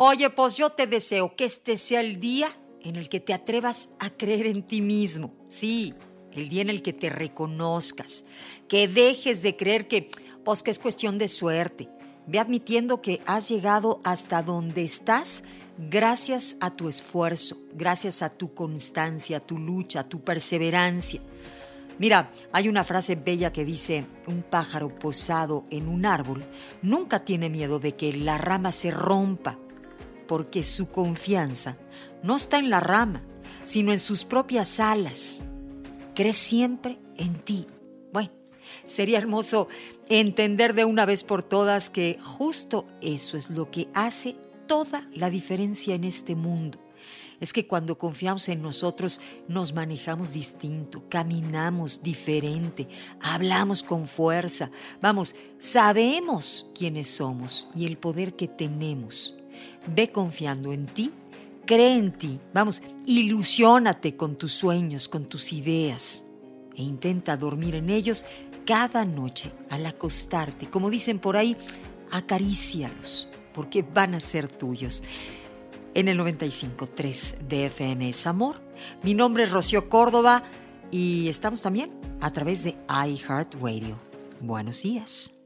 Oye, pues yo te deseo que este sea el día en el que te atrevas a creer en ti mismo. Sí, el día en el que te reconozcas, que dejes de creer que, pues que es cuestión de suerte. Ve admitiendo que has llegado hasta donde estás gracias a tu esfuerzo, gracias a tu constancia, tu lucha, tu perseverancia. Mira, hay una frase bella que dice, un pájaro posado en un árbol nunca tiene miedo de que la rama se rompa, porque su confianza no está en la rama, sino en sus propias alas. Cree siempre en ti. Bueno, sería hermoso entender de una vez por todas que justo eso es lo que hace toda la diferencia en este mundo es que cuando confiamos en nosotros nos manejamos distinto, caminamos diferente, hablamos con fuerza, vamos, sabemos quiénes somos y el poder que tenemos. Ve confiando en ti, cree en ti, vamos, ilusiónate con tus sueños, con tus ideas e intenta dormir en ellos cada noche al acostarte. Como dicen por ahí, acarícialos porque van a ser tuyos en el 95.3 de FM es Amor. Mi nombre es Rocío Córdoba y estamos también a través de iHeartRadio. Buenos días.